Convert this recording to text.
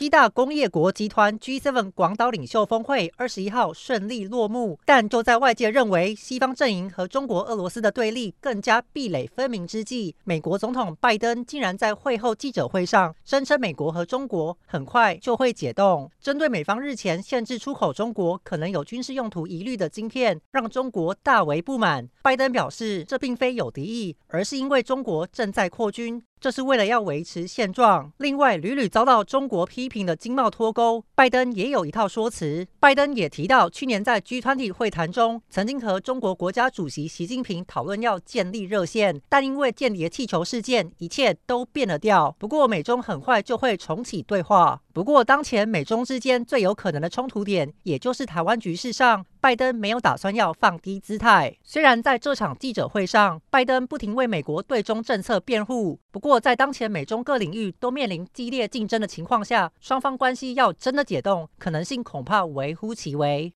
七大工业国集团 G7 广岛领袖峰会二十一号顺利落幕，但就在外界认为西方阵营和中国、俄罗斯的对立更加壁垒分明之际，美国总统拜登竟然在会后记者会上声称，美国和中国很快就会解冻。针对美方日前限制出口中国可能有军事用途疑虑的晶片，让中国大为不满。拜登表示，这并非有敌意，而是因为中国正在扩军。这是为了要维持现状。另外，屡屡遭到中国批评的经贸脱钩，拜登也有一套说辞。拜登也提到，去年在 G20 会谈中，曾经和中国国家主席习近平讨论要建立热线，但因为间谍气球事件，一切都变了调。不过，美中很快就会重启对话。不过，当前美中之间最有可能的冲突点，也就是台湾局势上，拜登没有打算要放低姿态。虽然在这场记者会上，拜登不停为美国对中政策辩护，不过在当前美中各领域都面临激烈竞争的情况下，双方关系要真的解冻，可能性恐怕微乎其微。